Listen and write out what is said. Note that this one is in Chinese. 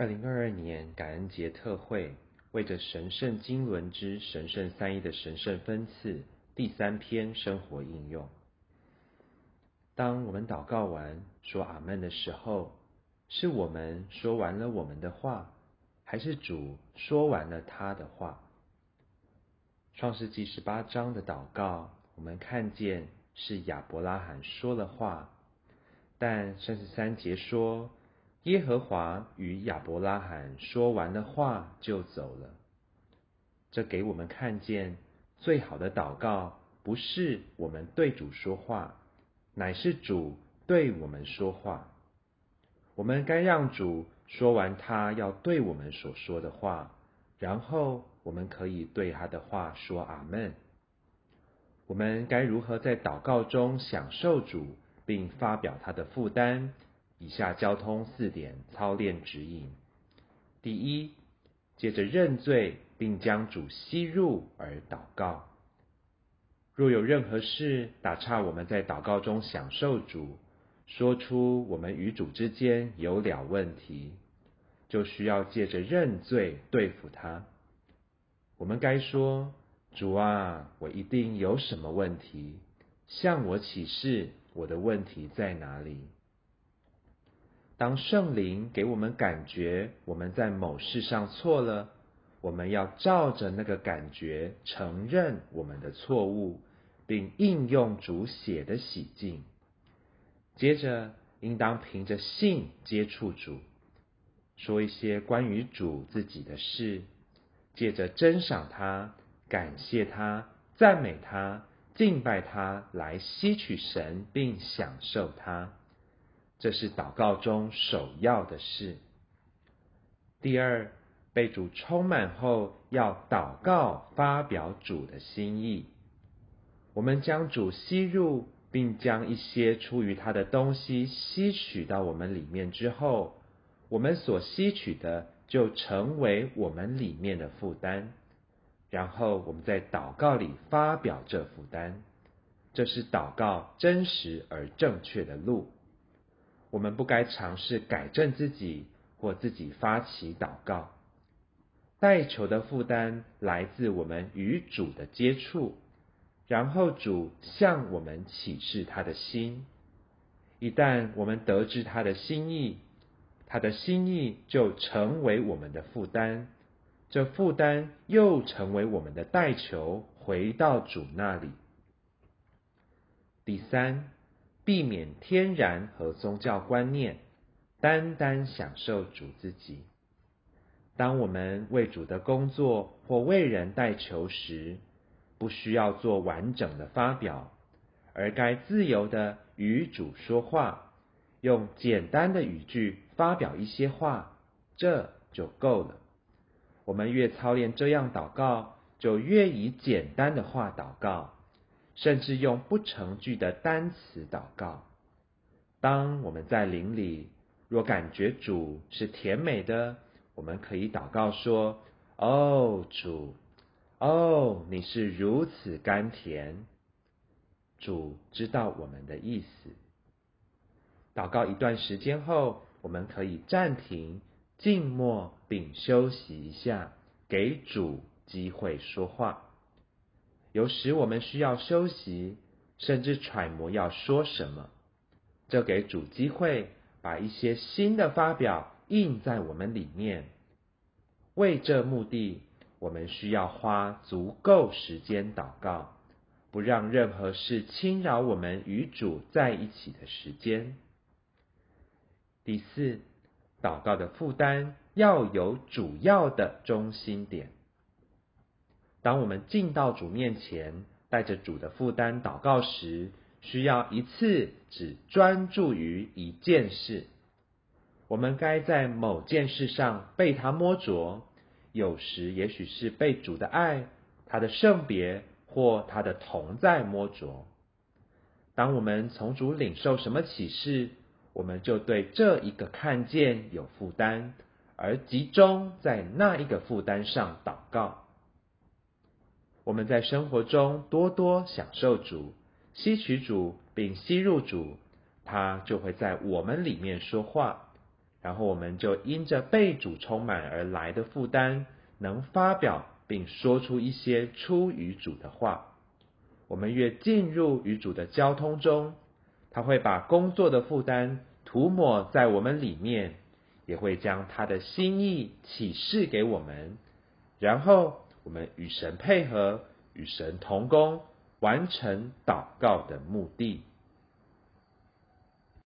二零二二年感恩节特会，为着神圣经纶之神圣三一的神圣分次第三篇生活应用。当我们祷告完说阿门的时候，是我们说完了我们的话，还是主说完了他的话？创世纪十八章的祷告，我们看见是亚伯拉罕说了话，但三十三节说。耶和华与亚伯拉罕说完了话，就走了。这给我们看见，最好的祷告不是我们对主说话，乃是主对我们说话。我们该让主说完他要对我们所说的话，然后我们可以对他的话说阿门。我们该如何在祷告中享受主，并发表他的负担？以下交通四点操练指引：第一，借着认罪并将主吸入而祷告。若有任何事打岔我们在祷告中享受主，说出我们与主之间有了问题，就需要借着认罪对付他。我们该说：主啊，我一定有什么问题，向我启示我的问题在哪里。当圣灵给我们感觉我们在某事上错了，我们要照着那个感觉承认我们的错误，并应用主写的洗净。接着，应当凭着信接触主，说一些关于主自己的事，借着珍赏他、感谢他、赞美他、敬拜他，来吸取神并享受他。这是祷告中首要的事。第二，被主充满后，要祷告发表主的心意。我们将主吸入，并将一些出于他的东西吸取到我们里面之后，我们所吸取的就成为我们里面的负担。然后我们在祷告里发表这负担，这是祷告真实而正确的路。我们不该尝试改正自己或自己发起祷告。代求的负担来自我们与主的接触，然后主向我们启示他的心。一旦我们得知他的心意，他的心意就成为我们的负担，这负担又成为我们的代求，回到主那里。第三。避免天然和宗教观念，单单享受主自己。当我们为主的工作或为人代求时，不需要做完整的发表，而该自由的与主说话，用简单的语句发表一些话，这就够了。我们越操练这样祷告，就越以简单的话祷告。甚至用不成句的单词祷告。当我们在灵里，若感觉主是甜美的，我们可以祷告说：“哦，主，哦，你是如此甘甜。”主知道我们的意思。祷告一段时间后，我们可以暂停、静默并休息一下，给主机会说话。有时我们需要休息，甚至揣摩要说什么，这给主机会把一些新的发表印在我们里面。为这目的，我们需要花足够时间祷告，不让任何事侵扰我们与主在一起的时间。第四，祷告的负担要有主要的中心点。当我们进到主面前，带着主的负担祷告时，需要一次只专注于一件事。我们该在某件事上被他摸着，有时也许是被主的爱、他的圣别或他的同在摸着。当我们从主领受什么启示，我们就对这一个看见有负担，而集中在那一个负担上祷告。我们在生活中多多享受主、吸取主并吸入主，他就会在我们里面说话，然后我们就因着被主充满而来的负担，能发表并说出一些出于主的话。我们越进入与主的交通中，他会把工作的负担涂抹在我们里面，也会将他的心意启示给我们。然后我们与神配合，与神同工，完成祷告的目的。